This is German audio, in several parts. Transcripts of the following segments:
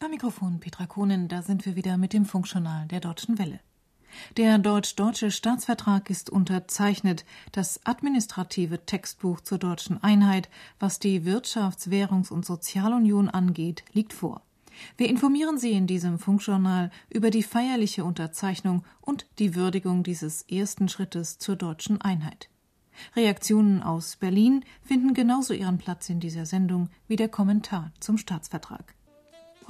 Am Mikrofon Petra Kohnen, da sind wir wieder mit dem Funkjournal der Deutschen Welle. Der deutsch-deutsche Staatsvertrag ist unterzeichnet. Das administrative Textbuch zur deutschen Einheit, was die Wirtschafts-, Währungs- und Sozialunion angeht, liegt vor. Wir informieren Sie in diesem Funkjournal über die feierliche Unterzeichnung und die Würdigung dieses ersten Schrittes zur deutschen Einheit. Reaktionen aus Berlin finden genauso ihren Platz in dieser Sendung wie der Kommentar zum Staatsvertrag.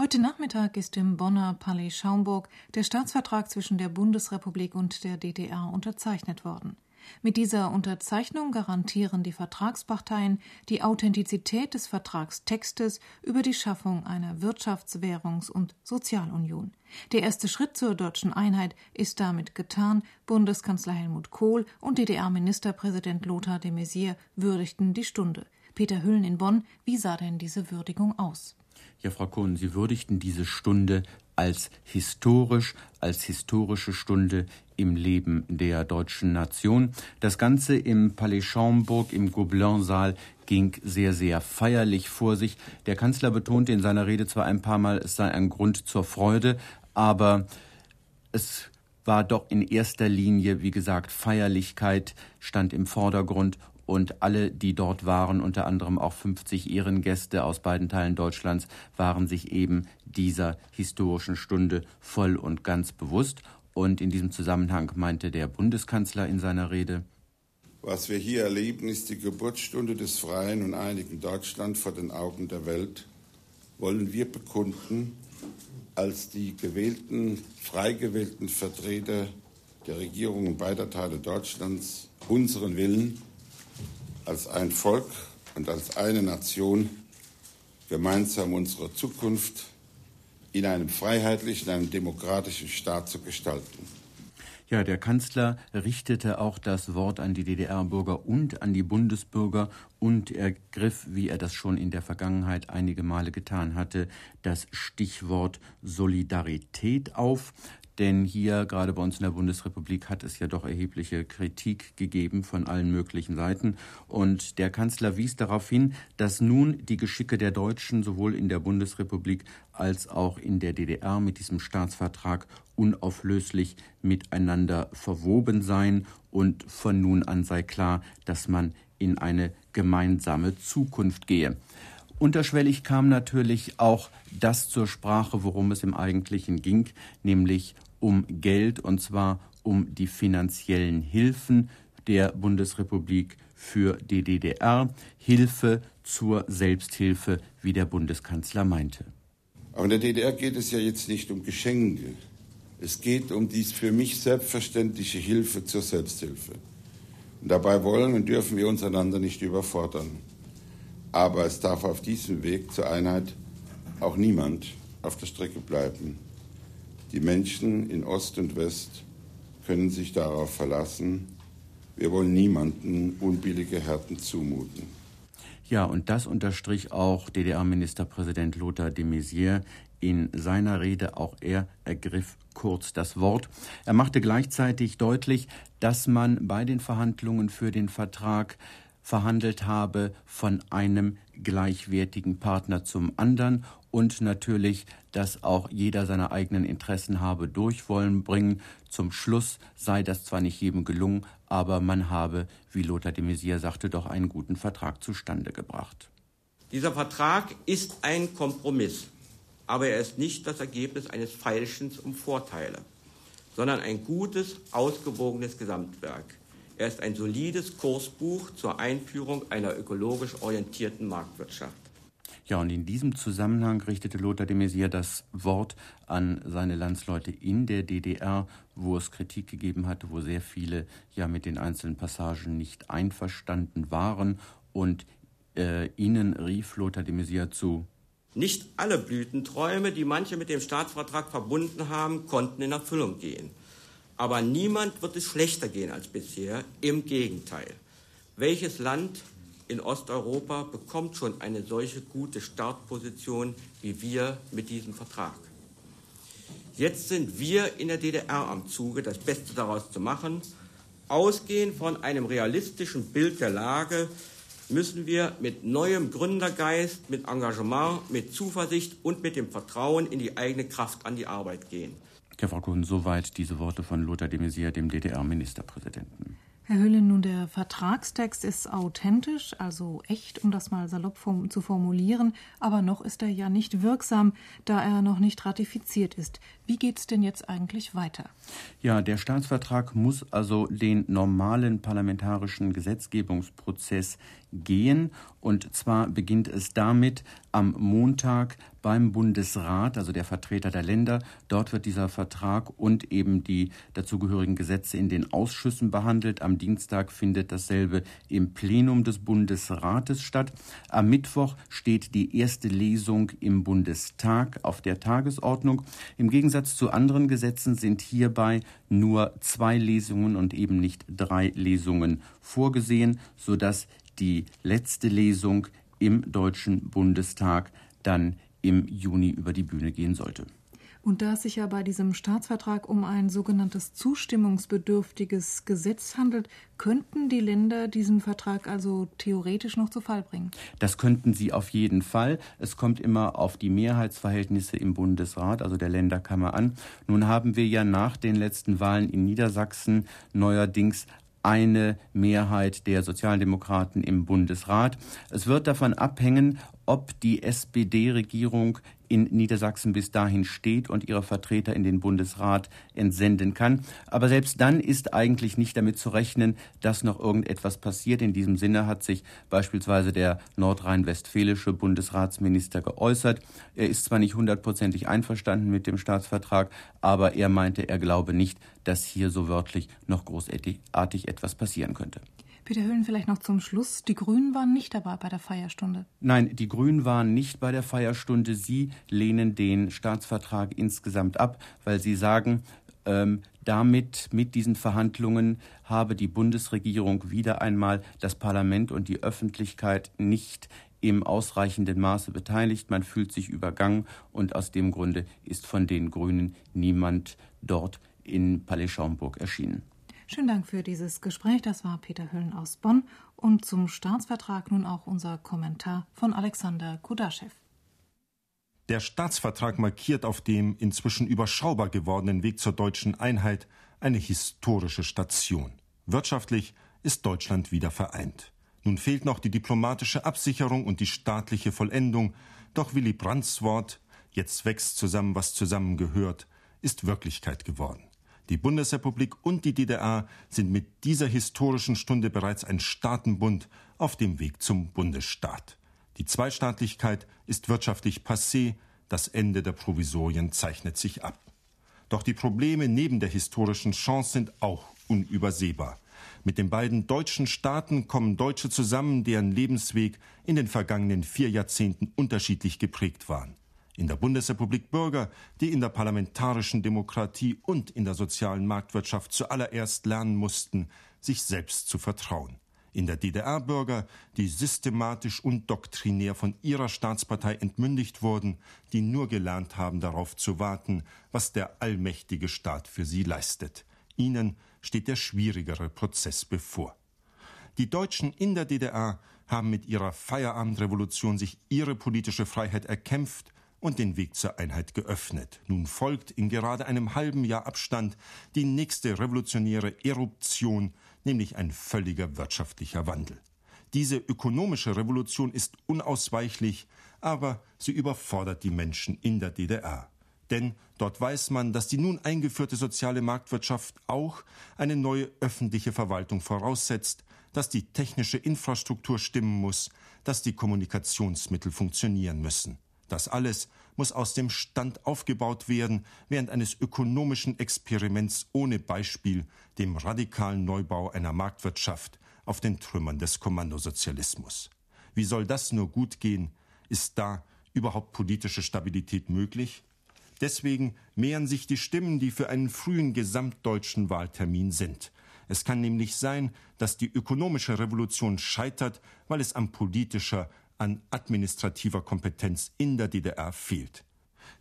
Heute Nachmittag ist im Bonner Palais Schaumburg der Staatsvertrag zwischen der Bundesrepublik und der DDR unterzeichnet worden. Mit dieser Unterzeichnung garantieren die Vertragsparteien die Authentizität des Vertragstextes über die Schaffung einer Wirtschafts-, Währungs- und Sozialunion. Der erste Schritt zur deutschen Einheit ist damit getan. Bundeskanzler Helmut Kohl und DDR-Ministerpräsident Lothar de Maizière würdigten die Stunde. Peter Hüllen in Bonn, wie sah denn diese Würdigung aus? Ja, Frau Kohn, Sie würdigten diese Stunde als historisch, als historische Stunde im Leben der deutschen Nation. Das Ganze im Palais Schaumburg im Gobelin-Saal ging sehr, sehr feierlich vor sich. Der Kanzler betonte in seiner Rede zwar ein paar Mal, es sei ein Grund zur Freude, aber es war doch in erster Linie, wie gesagt, Feierlichkeit stand im Vordergrund und alle, die dort waren, unter anderem auch 50 Ehrengäste aus beiden Teilen Deutschlands, waren sich eben dieser historischen Stunde voll und ganz bewusst. Und in diesem Zusammenhang meinte der Bundeskanzler in seiner Rede, was wir hier erleben, ist die Geburtsstunde des freien und einigen Deutschland vor den Augen der Welt. Wollen wir bekunden, als die gewählten, frei gewählten Vertreter der Regierungen beider Teile Deutschlands unseren Willen als ein Volk und als eine Nation gemeinsam unsere Zukunft in einem freiheitlichen, einem demokratischen Staat zu gestalten. Ja, der Kanzler richtete auch das Wort an die DDR-Bürger und an die Bundesbürger und er griff, wie er das schon in der Vergangenheit einige Male getan hatte, das Stichwort Solidarität auf. Denn hier, gerade bei uns in der Bundesrepublik, hat es ja doch erhebliche Kritik gegeben von allen möglichen Seiten. Und der Kanzler wies darauf hin, dass nun die Geschicke der Deutschen sowohl in der Bundesrepublik als auch in der DDR mit diesem Staatsvertrag unauflöslich miteinander verwoben seien und von nun an sei klar, dass man in eine gemeinsame Zukunft gehe. Unterschwellig kam natürlich auch das zur Sprache, worum es im Eigentlichen ging, nämlich um Geld, und zwar um die finanziellen Hilfen der Bundesrepublik für die DDR, Hilfe zur Selbsthilfe, wie der Bundeskanzler meinte. Aber in der DDR geht es ja jetzt nicht um Geschenke. Es geht um dies für mich selbstverständliche Hilfe zur Selbsthilfe. Und dabei wollen und dürfen wir uns einander nicht überfordern. Aber es darf auf diesem Weg zur Einheit auch niemand auf der Strecke bleiben. Die Menschen in Ost und West können sich darauf verlassen. Wir wollen niemanden unbillige Härten zumuten. Ja, und das unterstrich auch DDR-Ministerpräsident Lothar de Maizière in seiner Rede. Auch er ergriff kurz das Wort. Er machte gleichzeitig deutlich, dass man bei den Verhandlungen für den Vertrag verhandelt habe von einem gleichwertigen Partner zum anderen und natürlich, dass auch jeder seine eigenen Interessen habe durch wollen bringen. Zum Schluss sei das zwar nicht jedem gelungen, aber man habe, wie Lothar de Maizière sagte, doch einen guten Vertrag zustande gebracht. Dieser Vertrag ist ein Kompromiss, aber er ist nicht das Ergebnis eines Feilschens um Vorteile, sondern ein gutes, ausgewogenes Gesamtwerk. Er ist ein solides Kursbuch zur Einführung einer ökologisch orientierten Marktwirtschaft. Ja, und in diesem Zusammenhang richtete Lothar de Maizière das Wort an seine Landsleute in der DDR, wo es Kritik gegeben hatte, wo sehr viele ja mit den einzelnen Passagen nicht einverstanden waren. Und äh, ihnen rief Lothar de Maizière zu. Nicht alle Blütenträume, die manche mit dem Staatsvertrag verbunden haben, konnten in Erfüllung gehen. Aber niemand wird es schlechter gehen als bisher. Im Gegenteil. Welches Land in Osteuropa bekommt schon eine solche gute Startposition wie wir mit diesem Vertrag? Jetzt sind wir in der DDR am Zuge, das Beste daraus zu machen, ausgehend von einem realistischen Bild der Lage, müssen wir mit neuem Gründergeist, mit Engagement, mit Zuversicht und mit dem Vertrauen in die eigene Kraft an die Arbeit gehen. Herr Frau Kuhn, soweit diese Worte von Lothar de Maizière, dem DDR-Ministerpräsidenten. Herr Hüllen, nun der Vertragstext ist authentisch, also echt, um das mal salopp zu formulieren, aber noch ist er ja nicht wirksam, da er noch nicht ratifiziert ist. Wie geht es denn jetzt eigentlich weiter? Ja, der Staatsvertrag muss also den normalen parlamentarischen Gesetzgebungsprozess gehen. Und zwar beginnt es damit am Montag beim Bundesrat, also der Vertreter der Länder. Dort wird dieser Vertrag und eben die dazugehörigen Gesetze in den Ausschüssen behandelt. Am Dienstag findet dasselbe im Plenum des Bundesrates statt. Am Mittwoch steht die erste Lesung im Bundestag auf der Tagesordnung. Im Gegensatz zu anderen Gesetzen sind hierbei nur zwei Lesungen und eben nicht drei Lesungen vorgesehen, sodass die letzte Lesung im Deutschen Bundestag dann im Juni über die Bühne gehen sollte. Und da es sich ja bei diesem Staatsvertrag um ein sogenanntes zustimmungsbedürftiges Gesetz handelt, könnten die Länder diesen Vertrag also theoretisch noch zu Fall bringen? Das könnten sie auf jeden Fall. Es kommt immer auf die Mehrheitsverhältnisse im Bundesrat, also der Länderkammer an. Nun haben wir ja nach den letzten Wahlen in Niedersachsen neuerdings eine Mehrheit der Sozialdemokraten im Bundesrat. Es wird davon abhängen, ob die SPD-Regierung in Niedersachsen bis dahin steht und ihre Vertreter in den Bundesrat entsenden kann. Aber selbst dann ist eigentlich nicht damit zu rechnen, dass noch irgendetwas passiert. In diesem Sinne hat sich beispielsweise der nordrhein-westfälische Bundesratsminister geäußert. Er ist zwar nicht hundertprozentig einverstanden mit dem Staatsvertrag, aber er meinte, er glaube nicht, dass hier so wörtlich noch großartig etwas passieren könnte. Peter Höhlen vielleicht noch zum Schluss. Die Grünen waren nicht dabei bei der Feierstunde. Nein, die Grünen waren nicht bei der Feierstunde. Sie lehnen den Staatsvertrag insgesamt ab, weil sie sagen, ähm, damit, mit diesen Verhandlungen, habe die Bundesregierung wieder einmal das Parlament und die Öffentlichkeit nicht im ausreichenden Maße beteiligt. Man fühlt sich übergangen und aus dem Grunde ist von den Grünen niemand dort in Palais Schaumburg erschienen. Schönen Dank für dieses Gespräch. Das war Peter Hüllen aus Bonn. Und zum Staatsvertrag nun auch unser Kommentar von Alexander Kudaschew. Der Staatsvertrag markiert auf dem inzwischen überschaubar gewordenen Weg zur deutschen Einheit eine historische Station. Wirtschaftlich ist Deutschland wieder vereint. Nun fehlt noch die diplomatische Absicherung und die staatliche Vollendung, doch Willy Brandts Wort Jetzt wächst zusammen, was zusammengehört, ist Wirklichkeit geworden. Die Bundesrepublik und die DDR sind mit dieser historischen Stunde bereits ein Staatenbund auf dem Weg zum Bundesstaat. Die Zweistaatlichkeit ist wirtschaftlich passé, das Ende der Provisorien zeichnet sich ab. Doch die Probleme neben der historischen Chance sind auch unübersehbar. Mit den beiden deutschen Staaten kommen Deutsche zusammen, deren Lebensweg in den vergangenen vier Jahrzehnten unterschiedlich geprägt waren in der Bundesrepublik Bürger, die in der parlamentarischen Demokratie und in der sozialen Marktwirtschaft zuallererst lernen mussten, sich selbst zu vertrauen. In der DDR Bürger, die systematisch und doktrinär von ihrer Staatspartei entmündigt wurden, die nur gelernt haben, darauf zu warten, was der allmächtige Staat für sie leistet. Ihnen steht der schwierigere Prozess bevor. Die Deutschen in der DDR haben mit ihrer Feierabendrevolution sich ihre politische Freiheit erkämpft und den Weg zur Einheit geöffnet. Nun folgt in gerade einem halben Jahr Abstand die nächste revolutionäre Eruption, nämlich ein völliger wirtschaftlicher Wandel. Diese ökonomische Revolution ist unausweichlich, aber sie überfordert die Menschen in der DDR. Denn dort weiß man, dass die nun eingeführte soziale Marktwirtschaft auch eine neue öffentliche Verwaltung voraussetzt, dass die technische Infrastruktur stimmen muss, dass die Kommunikationsmittel funktionieren müssen. Das alles muss aus dem Stand aufgebaut werden, während eines ökonomischen Experiments ohne Beispiel, dem radikalen Neubau einer Marktwirtschaft auf den Trümmern des Kommandosozialismus. Wie soll das nur gut gehen? Ist da überhaupt politische Stabilität möglich? Deswegen mehren sich die Stimmen, die für einen frühen gesamtdeutschen Wahltermin sind. Es kann nämlich sein, dass die ökonomische Revolution scheitert, weil es am politischer, an administrativer Kompetenz in der DDR fehlt.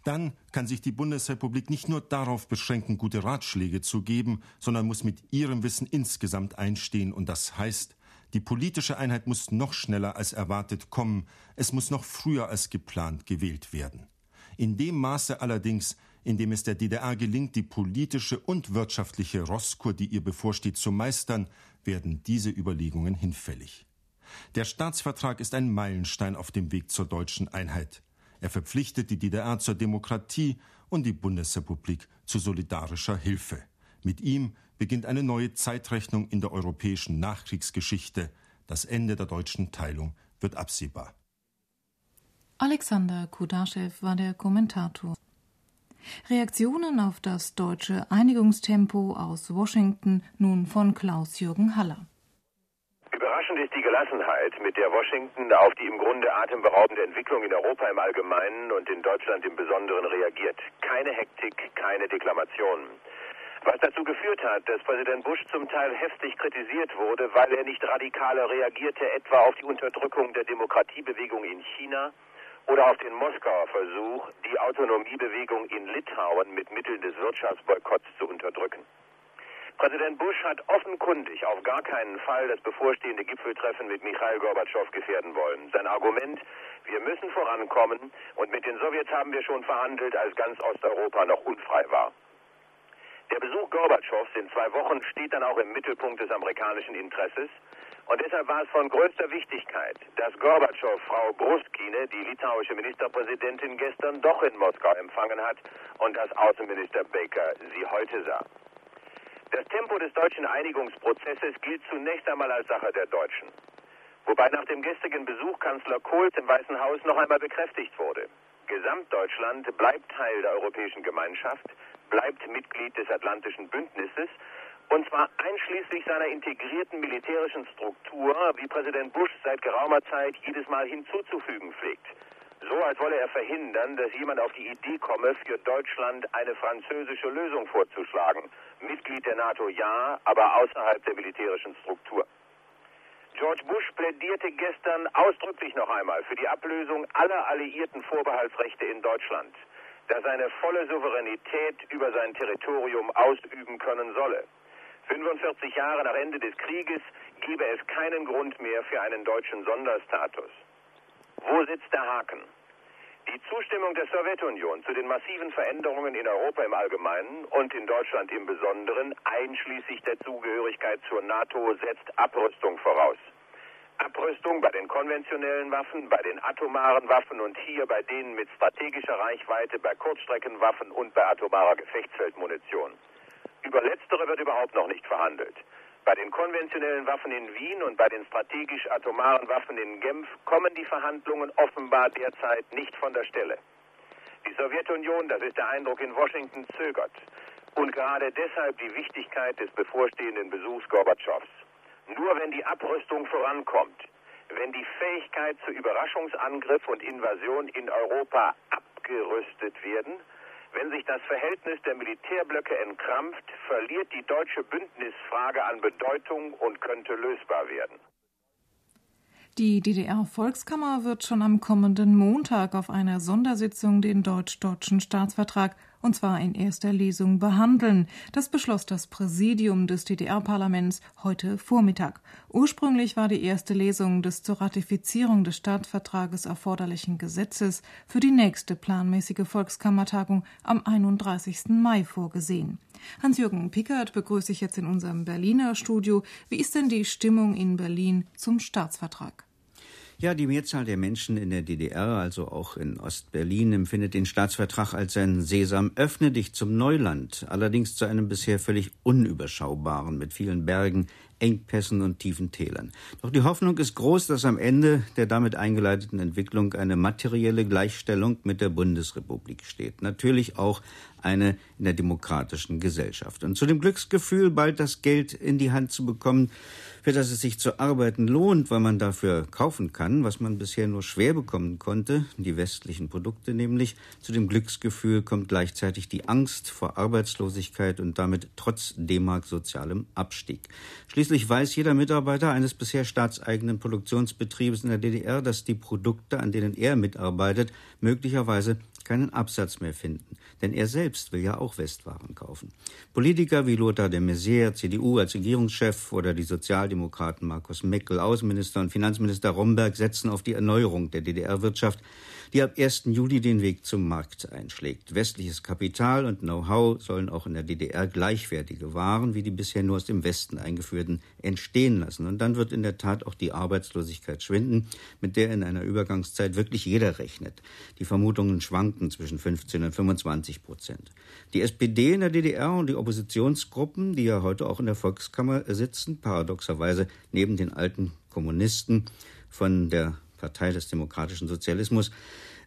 Dann kann sich die Bundesrepublik nicht nur darauf beschränken, gute Ratschläge zu geben, sondern muss mit ihrem Wissen insgesamt einstehen, und das heißt, Die politische Einheit muss noch schneller als erwartet kommen, es muss noch früher als geplant gewählt werden. In dem Maße allerdings, in dem es der DDR gelingt, die politische und wirtschaftliche Rosskur, die ihr bevorsteht, zu meistern, werden diese Überlegungen hinfällig. Der Staatsvertrag ist ein Meilenstein auf dem Weg zur deutschen Einheit. Er verpflichtet die DDR zur Demokratie und die Bundesrepublik zu solidarischer Hilfe. Mit ihm beginnt eine neue Zeitrechnung in der europäischen Nachkriegsgeschichte. Das Ende der deutschen Teilung wird absehbar. Alexander Kudaschew war der Kommentator. Reaktionen auf das deutsche Einigungstempo aus Washington nun von Klaus-Jürgen Haller. Überraschend ist die Gelassenheit, mit der Washington auf die im Grunde atemberaubende Entwicklung in Europa im Allgemeinen und in Deutschland im Besonderen reagiert. Keine Hektik, keine Deklamationen. Was dazu geführt hat, dass Präsident Bush zum Teil heftig kritisiert wurde, weil er nicht radikaler reagierte, etwa auf die Unterdrückung der Demokratiebewegung in China oder auf den Moskauer Versuch, die Autonomiebewegung in Litauen mit Mitteln des Wirtschaftsboykotts zu unterdrücken. Präsident Bush hat offenkundig auf gar keinen Fall das bevorstehende Gipfeltreffen mit Michail Gorbatschow gefährden wollen. Sein Argument, wir müssen vorankommen und mit den Sowjets haben wir schon verhandelt, als ganz Osteuropa noch unfrei war. Der Besuch Gorbatschows in zwei Wochen steht dann auch im Mittelpunkt des amerikanischen Interesses. Und deshalb war es von größter Wichtigkeit, dass Gorbatschow Frau Bruskine, die litauische Ministerpräsidentin, gestern doch in Moskau empfangen hat und dass Außenminister Baker sie heute sah. Das Tempo des deutschen Einigungsprozesses gilt zunächst einmal als Sache der Deutschen. Wobei nach dem gestrigen Besuch Kanzler Kohls im Weißen Haus noch einmal bekräftigt wurde. Gesamtdeutschland bleibt Teil der Europäischen Gemeinschaft, bleibt Mitglied des Atlantischen Bündnisses und zwar einschließlich seiner integrierten militärischen Struktur, wie Präsident Bush seit geraumer Zeit jedes Mal hinzuzufügen pflegt. So als wolle er verhindern, dass jemand auf die Idee komme, für Deutschland eine französische Lösung vorzuschlagen. Mitglied der NATO ja, aber außerhalb der militärischen Struktur. George Bush plädierte gestern ausdrücklich noch einmal für die Ablösung aller alliierten Vorbehaltsrechte in Deutschland, das seine volle Souveränität über sein Territorium ausüben können solle. 45 Jahre nach Ende des Krieges gebe es keinen Grund mehr für einen deutschen Sonderstatus. Wo sitzt der Haken? Die Zustimmung der Sowjetunion zu den massiven Veränderungen in Europa im Allgemeinen und in Deutschland im Besonderen, einschließlich der Zugehörigkeit zur NATO, setzt Abrüstung voraus. Abrüstung bei den konventionellen Waffen, bei den atomaren Waffen und hier bei denen mit strategischer Reichweite, bei Kurzstreckenwaffen und bei atomarer Gefechtsfeldmunition. Über letztere wird überhaupt noch nicht verhandelt. Bei den konventionellen Waffen in Wien und bei den strategisch-atomaren Waffen in Genf kommen die Verhandlungen offenbar derzeit nicht von der Stelle. Die Sowjetunion, das ist der Eindruck in Washington, zögert. Und gerade deshalb die Wichtigkeit des bevorstehenden Besuchs Gorbatschows. Nur wenn die Abrüstung vorankommt, wenn die Fähigkeit zu Überraschungsangriff und Invasion in Europa abgerüstet werden, wenn sich das Verhältnis der Militärblöcke entkrampft, verliert die deutsche Bündnisfrage an Bedeutung und könnte lösbar werden. Die DDR-Volkskammer wird schon am kommenden Montag auf einer Sondersitzung den deutsch-deutschen Staatsvertrag und zwar in erster Lesung behandeln. Das beschloss das Präsidium des DDR-Parlaments heute Vormittag. Ursprünglich war die erste Lesung des zur Ratifizierung des Staatsvertrages erforderlichen Gesetzes für die nächste planmäßige Volkskammertagung am 31. Mai vorgesehen. Hans-Jürgen Pickert begrüße ich jetzt in unserem Berliner Studio. Wie ist denn die Stimmung in Berlin zum Staatsvertrag? Ja, die Mehrzahl der Menschen in der DDR, also auch in Ostberlin, empfindet den Staatsvertrag als ein Sesam, öffne dich zum Neuland, allerdings zu einem bisher völlig unüberschaubaren, mit vielen Bergen, Engpässen und tiefen Tälern. Doch die Hoffnung ist groß, dass am Ende der damit eingeleiteten Entwicklung eine materielle Gleichstellung mit der Bundesrepublik steht. Natürlich auch eine in der demokratischen Gesellschaft. Und zu dem Glücksgefühl, bald das Geld in die Hand zu bekommen, für das es sich zu arbeiten lohnt, weil man dafür kaufen kann, was man bisher nur schwer bekommen konnte, die westlichen Produkte nämlich. Zu dem Glücksgefühl kommt gleichzeitig die Angst vor Arbeitslosigkeit und damit trotz D-Mark sozialem Abstieg. Schließlich weiß jeder Mitarbeiter eines bisher staatseigenen Produktionsbetriebes in der DDR, dass die Produkte, an denen er mitarbeitet, möglicherweise keinen Absatz mehr finden, denn er selbst will ja auch Westwaren kaufen. Politiker wie Lothar de Maizière, CDU als Regierungschef oder die Sozialdemokraten Markus Meckel, Außenminister und Finanzminister Romberg setzen auf die Erneuerung der DDR-Wirtschaft, die ab 1. Juli den Weg zum Markt einschlägt. Westliches Kapital und Know-how sollen auch in der DDR gleichwertige Waren wie die bisher nur aus dem Westen eingeführten entstehen lassen. Und dann wird in der Tat auch die Arbeitslosigkeit schwinden, mit der in einer Übergangszeit wirklich jeder rechnet. Die Vermutungen schwanken zwischen 15 und 25 Prozent. Die SPD in der DDR und die Oppositionsgruppen, die ja heute auch in der Volkskammer sitzen, paradoxerweise neben den alten Kommunisten von der Partei des demokratischen Sozialismus,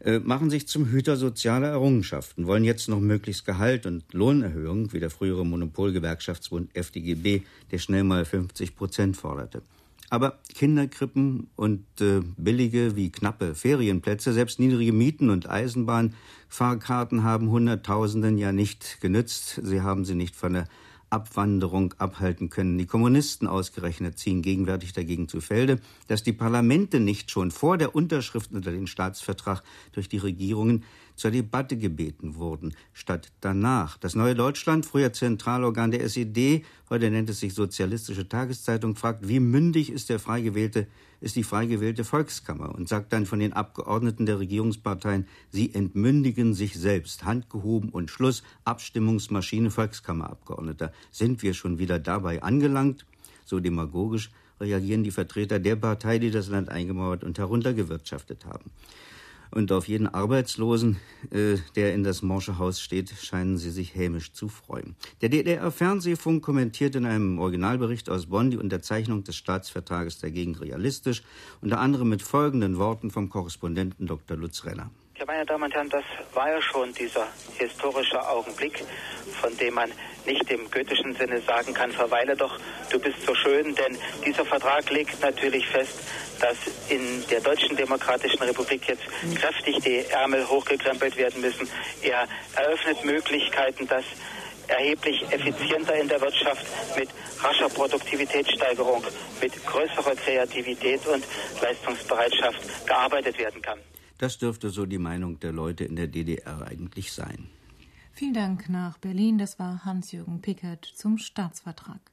äh, machen sich zum Hüter sozialer Errungenschaften, wollen jetzt noch möglichst Gehalt und Lohnerhöhung, wie der frühere Monopolgewerkschaftsbund FDGB, der schnell mal 50 Prozent forderte. Aber Kinderkrippen und äh, billige wie knappe Ferienplätze, selbst niedrige Mieten und Eisenbahnfahrkarten haben Hunderttausenden ja nicht genützt. Sie haben sie nicht von der Abwanderung abhalten können. Die Kommunisten ausgerechnet ziehen gegenwärtig dagegen zu Felde, dass die Parlamente nicht schon vor der Unterschrift unter den Staatsvertrag durch die Regierungen zur Debatte gebeten wurden, statt danach. Das Neue Deutschland, früher Zentralorgan der SED, heute nennt es sich Sozialistische Tageszeitung, fragt, wie mündig ist der frei gewählte, ist die frei gewählte Volkskammer und sagt dann von den Abgeordneten der Regierungsparteien, sie entmündigen sich selbst. Handgehoben und Schluss, Abstimmungsmaschine Volkskammerabgeordneter. Sind wir schon wieder dabei angelangt? So demagogisch reagieren die Vertreter der Partei, die das Land eingemauert und heruntergewirtschaftet haben. Und auf jeden Arbeitslosen, äh, der in das Morsche Haus steht, scheinen sie sich hämisch zu freuen. Der DDR-Fernsehfunk kommentiert in einem Originalbericht aus Bonn die Unterzeichnung des Staatsvertrages dagegen realistisch, unter anderem mit folgenden Worten vom Korrespondenten Dr. Lutz Renner. Ja, meine Damen und Herren, das war ja schon dieser historische Augenblick, von dem man nicht im goethischen Sinne sagen kann, verweile doch, du bist so schön, denn dieser Vertrag legt natürlich fest, dass in der Deutschen Demokratischen Republik jetzt kräftig die Ärmel hochgekrempelt werden müssen. Er eröffnet Möglichkeiten, dass erheblich effizienter in der Wirtschaft mit rascher Produktivitätssteigerung, mit größerer Kreativität und Leistungsbereitschaft gearbeitet werden kann. Das dürfte so die Meinung der Leute in der DDR eigentlich sein. Vielen Dank nach Berlin. Das war Hans-Jürgen Pickert zum Staatsvertrag.